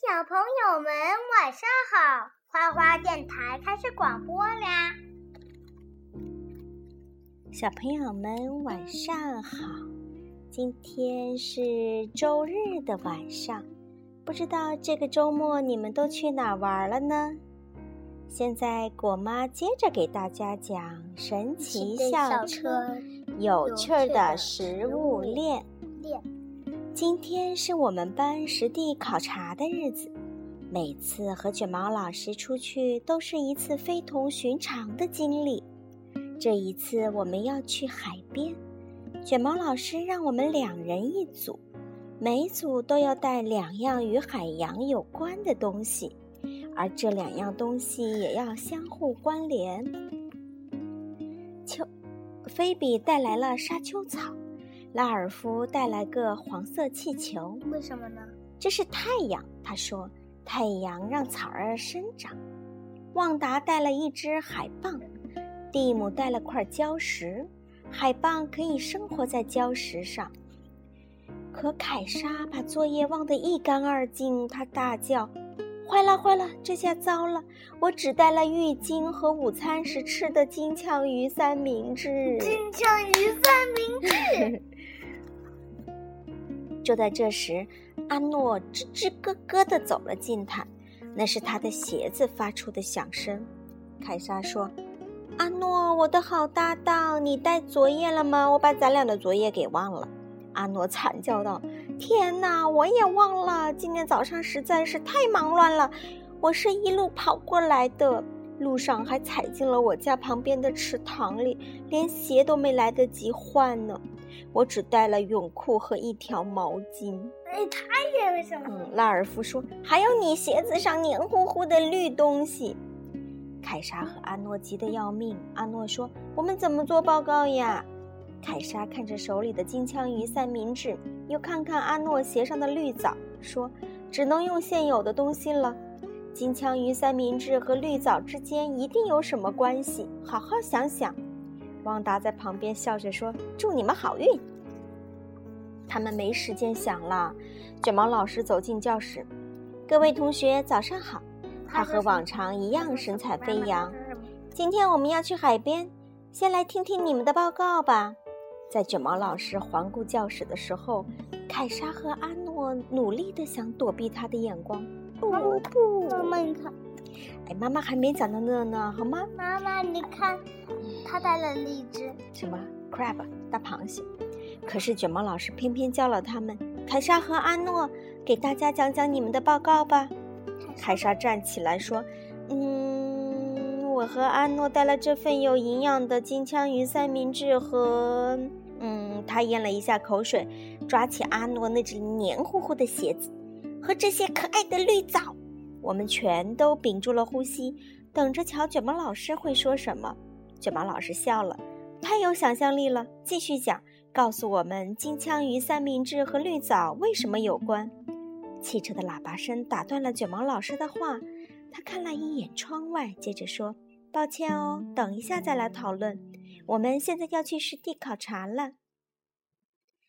小朋友们晚上好，花花电台开始广播啦！小朋友们晚上好，今天是周日的晚上，不知道这个周末你们都去哪玩了呢？现在果妈接着给大家讲神奇校车有趣的食物链。今天是我们班实地考察的日子，每次和卷毛老师出去都是一次非同寻常的经历。这一次我们要去海边，卷毛老师让我们两人一组，每组都要带两样与海洋有关的东西，而这两样东西也要相互关联。秋，菲比带来了沙丘草。拉尔夫带来个黄色气球，为什么呢？这是太阳，他说，太阳让草儿生长。旺达带了一只海蚌，蒂姆带了块礁石，海蚌可以生活在礁石上。可凯莎把作业忘得一干二净，她大叫：“坏了坏了，这下糟了！我只带了浴巾和午餐时吃的金枪鱼三明治。”金枪鱼三明治。就在这时，阿诺吱吱咯咯地走了进来，那是他的鞋子发出的响声。凯莎说：“阿诺，我的好搭档，你带作业了吗？我把咱俩的作业给忘了。”阿诺惨叫道：“天哪，我也忘了！今天早上实在是太忙乱了，我是一路跑过来的，路上还踩进了我家旁边的池塘里，连鞋都没来得及换呢。”我只带了泳裤和一条毛巾。哎，他也为什么？嗯，拉尔夫说：“还有你鞋子上黏糊糊的绿东西。”凯莎和阿诺急得要命。阿诺说：“我们怎么做报告呀？”凯莎看着手里的金枪鱼三明治，又看看阿诺鞋上的绿藻，说：“只能用现有的东西了。金枪鱼三明治和绿藻之间一定有什么关系，好好想想。”旺达在旁边笑着说：“祝你们好运。”他们没时间想了。卷毛老师走进教室：“各位同学，早上好。”他和往常一样神采飞扬。今天我们要去海边，先来听听你们的报告吧。在卷毛老师环顾教室的时候，凯莎和阿诺努力的想躲避他的眼光。不不，妈妈你看。哎，妈妈还没讲到那呢，好吗？妈妈，你看，他带了荔枝。什么？crab，大螃蟹。可是卷毛老师偏偏叫了他们。凯莎和阿诺，给大家讲讲你们的报告吧。凯莎站起来说：“嗯，我和阿诺带了这份有营养的金枪鱼三明治和……嗯，他咽了一下口水，抓起阿诺那只黏糊糊的鞋子，和这些可爱的绿藻。”我们全都屏住了呼吸，等着瞧卷毛老师会说什么。卷毛老师笑了，太有想象力了，继续讲，告诉我们金枪鱼三明治和绿藻为什么有关。汽车的喇叭声打断了卷毛老师的话，他看了一眼窗外，接着说：“抱歉哦，等一下再来讨论。我们现在要去实地考察了。”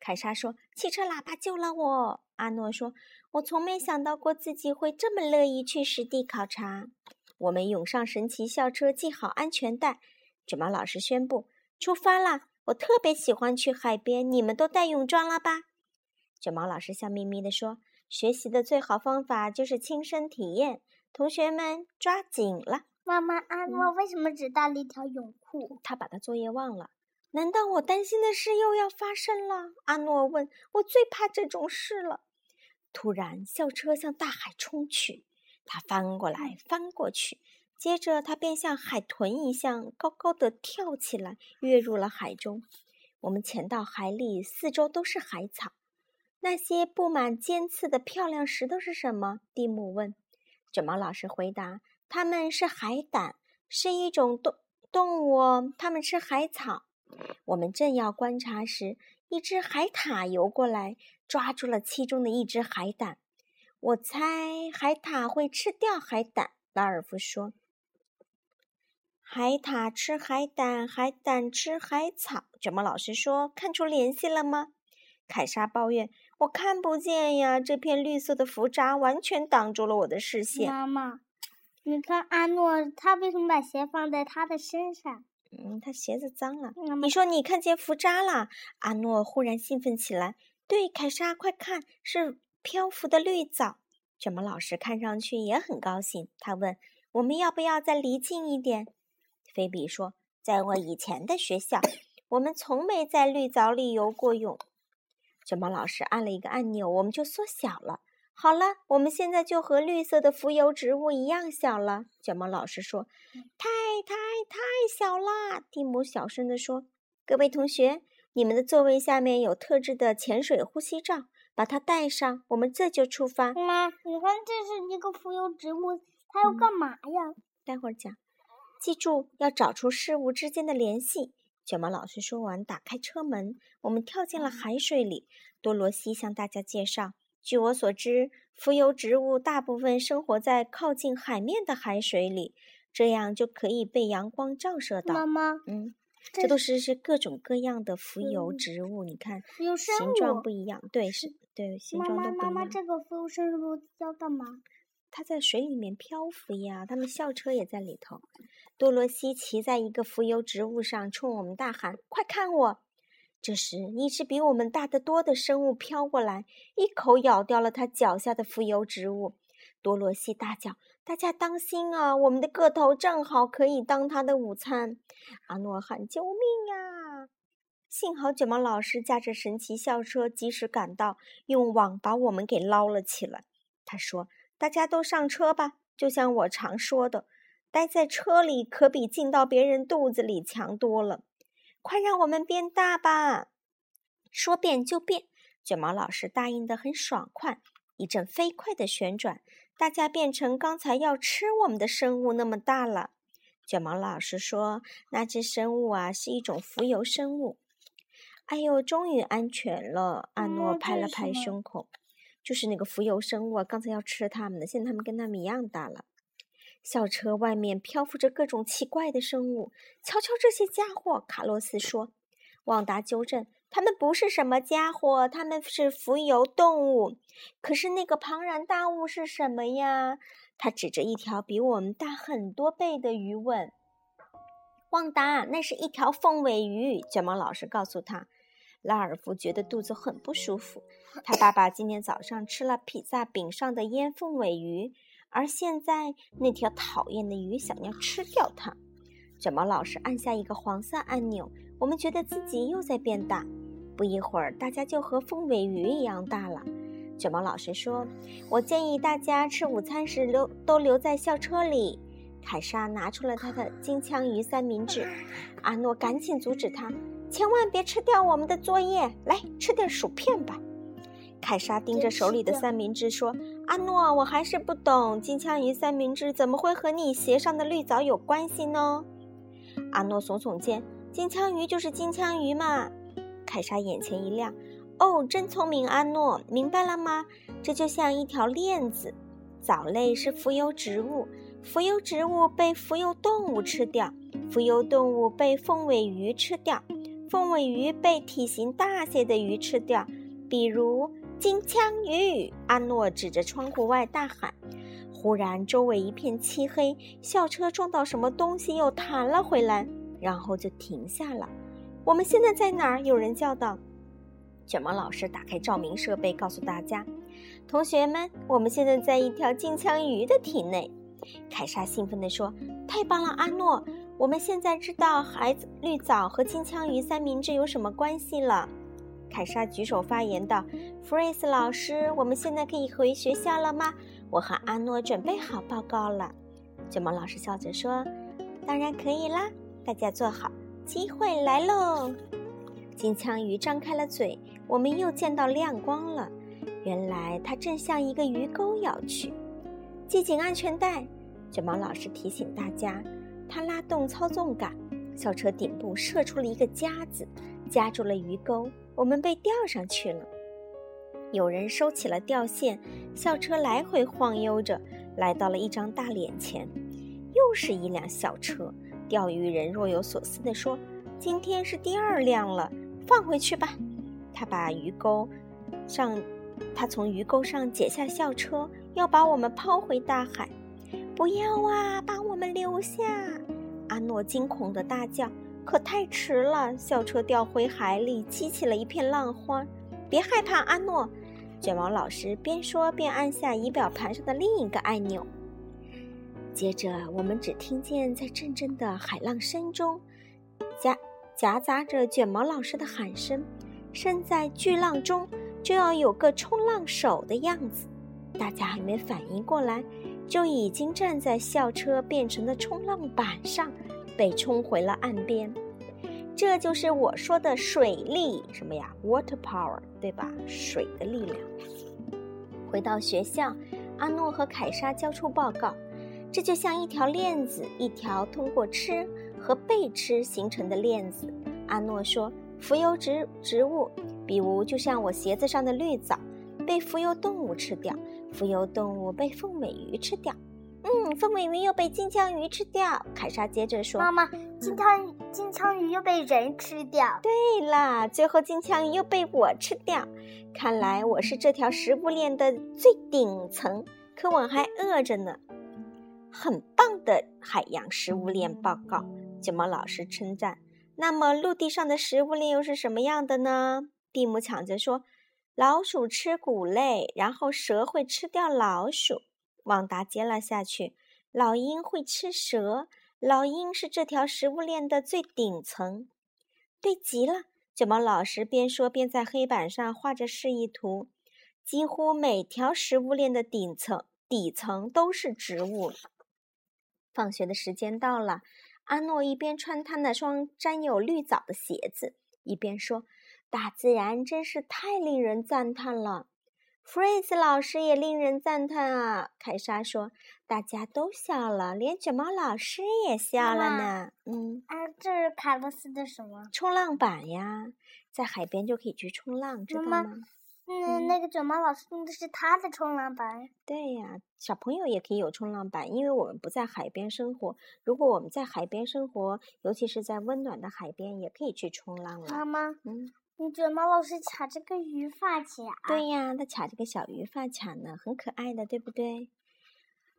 凯莎说：“汽车喇叭救了我。”阿诺说：“我从没想到过自己会这么乐意去实地考察。”我们涌上神奇校车，系好安全带。卷毛老师宣布：“出发啦！我特别喜欢去海边，你们都带泳装了吧？”卷毛老师笑眯眯地说：“学习的最好方法就是亲身体验。同学们抓紧了。”妈妈，阿诺为什么只带了一条泳裤？他把他作业忘了。难道我担心的事又要发生了？阿诺问。我最怕这种事了。突然，校车向大海冲去，他翻过来翻过去，接着它便像海豚一样高高的跳起来，跃入了海中。我们潜到海里，四周都是海草。那些布满尖刺的漂亮石头是什么？蒂姆问。卷毛老师回答：“它们是海胆，是一种动动物，它们吃海草。”我们正要观察时，一只海獭游过来，抓住了其中的一只海胆。我猜海獭会吃掉海胆。拉尔夫说：“海獭吃海胆，海胆吃海草。”卷毛老师说：“看出联系了吗？”凯莎抱怨：“我看不见呀，这片绿色的浮渣完全挡住了我的视线。妈妈，你看阿诺，他为什么把鞋放在他的身上？嗯，他鞋子脏了。妈妈你说你看见浮渣了？阿诺忽然兴奋起来。对，凯莎，快看，是漂浮的绿藻。卷毛老师看上去也很高兴。他问：“我们要不要再离近一点？”菲比说：“在我以前的学校，我们从没在绿藻里游过泳。”卷毛老师按了一个按钮，我们就缩小了。好了，我们现在就和绿色的浮游植物一样小了。卷毛老师说：“太太太小啦！”蒂姆小声地说：“各位同学，你们的座位下面有特制的潜水呼吸罩，把它戴上，我们这就出发。妈，你看这是一个浮游植物，它要干嘛呀？待会儿讲。记住，要找出事物之间的联系。”卷毛老师说完，打开车门，我们跳进了海水里。多罗西向大家介绍。据我所知，浮游植物大部分生活在靠近海面的海水里，这样就可以被阳光照射到。妈妈，嗯，这这都是是各种各样的浮游嗯植物，你看形状不一样，对，是，对，形状都不一样妈妈，妈妈。这个浮游生物要干嘛？它在水里面漂浮呀，它们校车也在里头。多罗西骑在一个浮游植物上，冲我们大喊：“快看我！”这时，一只比我们大得多的生物飘过来，一口咬掉了他脚下的浮游植物。多罗西大叫：“大家当心啊！我们的个头正好可以当他的午餐。”阿诺喊：“救命呀！”幸好卷毛老师驾着神奇校车及时赶到，用网把我们给捞了起来。他说：“大家都上车吧，就像我常说的，待在车里可比进到别人肚子里强多了。快让我们变大吧！”说变就变，卷毛老师答应的很爽快。一阵飞快的旋转，大家变成刚才要吃我们的生物那么大了。卷毛老师说：“那只生物啊，是一种浮游生物。”哎呦，终于安全了！阿诺嗯拍了拍胸口。就是那个浮游生物啊，刚才要吃它们的，现在它们跟它们一样大了。校车外面漂浮着各种奇怪的生物，瞧瞧这些家伙！卡洛斯说。旺达纠正：“它们不是什么家伙，它们是浮游动物。可是那个庞然大物是什么呀？”他指着一条比我们大很多倍的鱼问。旺达，那是一条凤尾鱼。卷毛老师告诉他。拉尔夫觉得肚子很不舒服。他爸爸今天早上吃了披萨饼上的腌凤尾鱼，而现在那条讨厌的鱼想要吃掉它。卷毛老师按下一个黄色按钮，我们觉得自己又在变大。不一会儿，大家就和凤尾鱼一样大了。卷毛老师说：“我建议大家吃午餐时留都留在校车里。”凯莎拿出了她的金枪鱼三明治，阿诺赶紧阻止他。千万别吃掉我们的作业！来吃点薯片吧。凯莎盯着手里的三明治说：“阿诺，我还是不懂，金枪鱼三明治怎么会和你鞋上的绿藻有关系呢？”阿诺耸耸肩：“金枪鱼就是金枪鱼嘛。”凯莎眼前一亮：“哦，真聪明，阿诺，明白了吗？这就像一条链子。藻类是浮游植物，浮游植物被浮游动物吃掉，浮游动物被凤尾鱼吃掉。”凤尾鱼被体型大些的鱼吃掉，比如金枪鱼。阿诺指着窗户外大喊。忽然，周围一片漆黑，校车撞到什么东西又弹了回来，然后就停下了。我们现在在哪儿？有人叫道。卷毛老师打开照明设备，告诉大家：“同学们，我们现在在一条金枪鱼的体内。”凯莎兴奋地说：“太棒了，阿诺！”我们现在知道孩子绿藻和金枪鱼三明治有什么关系了。凯莎举手发言道：“弗瑞斯老师，我们现在可以回学校了吗？我和阿诺准备好报告了。”卷毛老师笑着说：“当然可以啦，大家坐好，机会来喽！”金枪鱼张开了嘴，我们又见到亮光了。原来它正向一个鱼钩咬去。系紧安全带，卷毛老师提醒大家。他拉动操纵杆，校车顶部射出了一个夹子，夹住了鱼钩，我们被吊上去了。有人收起了吊线，校车来回晃悠着，来到了一张大脸前。又是一辆校车，钓鱼人若有所思地说：“今天是第二辆了，放回去吧。”他把鱼钩上，他从鱼钩上解下校车，要把我们抛回大海。不要啊，把我们留下！阿诺惊恐的大叫。可太迟了，校车掉回海里，激起了一片浪花。别害怕，阿诺。卷毛老师边说边按下仪表盘上的另一个按钮。接着，我们只听见在阵阵的海浪声中，夹夹杂着卷毛老师的喊声：“身在巨浪中，就要有个冲浪手的样子。”大家还没反应过来，就已经站在校车变成的冲浪板上，被冲回了岸边。这就是我说的水力，什么呀？Water power，对吧？水的力量。回到学校，阿诺和凯莎交出报告。这就像一条链子，一条通过吃和被吃形成的链子。阿诺说：“浮游植植物，比如就像我鞋子上的绿藻，被浮游动物吃掉；浮游动物被凤尾鱼吃掉。”嗯，凤尾鱼又被金枪鱼吃掉。凯莎接着说：“妈妈，金枪金枪鱼又被人吃掉。”对啦，最后金枪鱼又被我吃掉。看来我是这条食物链的最顶层，可我还饿着呢。很棒的海洋食物链报告，卷毛老师称赞。那么陆地上的食物链又是什么样的呢？蒂姆抢着说：“老鼠吃谷类，然后蛇会吃掉老鼠。”旺达接了下去：“老鹰会吃蛇，老鹰是这条食物链的最顶层。”对极了，卷毛老师边说边在黑板上画着示意图。几乎每条食物链的顶层底层都是植物。放学的时间到了，阿诺一边穿他那双沾有绿藻的鞋子，一边说：“大自然真是太令人赞叹了。”弗瑞斯老师也令人赞叹啊！凯莎说：“大家都笑了，连卷毛老师也笑了呢。”嗯，啊，这是卡洛斯的什么？冲浪板呀，在海边就可以去冲浪，知道吗？嗯，那个卷毛老师用的是他的冲浪板。对呀，小朋友也可以有冲浪板，因为我们不在海边生活。如果我们在海边生活，尤其是在温暖的海边，也可以去冲浪了。妈妈，嗯。你卷毛老师卡着个鱼发卡？对呀，他卡着个小鱼发卡呢，很可爱的，对不对？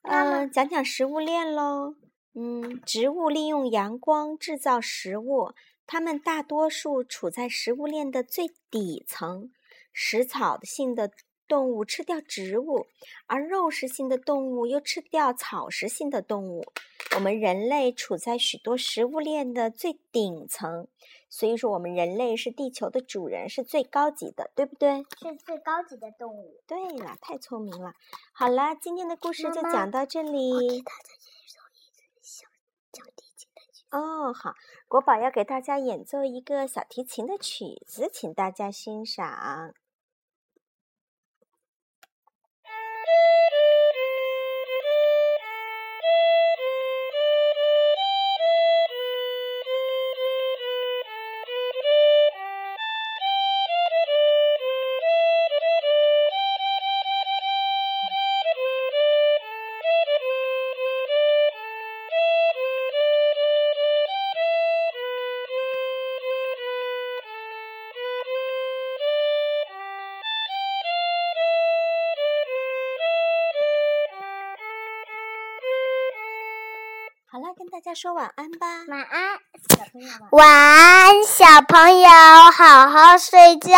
嗯，讲讲食物链喽。嗯，植物利用阳光制造食物，它们大多数处在食物链的最底层。食草性的动物吃掉植物，而肉食性的动物又吃掉草食性的动物。我们人类处在许多食物链的最顶层。所以说，我们人类是地球的主人，是最高级的，对不对？是最高级的动物。对了，太聪明了。好了，今天的故事就讲到这里。我给大家演奏一小小提琴的曲。哦，好，国宝要给大家演奏一个小提琴的曲子，请大家欣赏。大家说晚安吧。晚安，小朋友。晚安，小朋友，好好睡觉。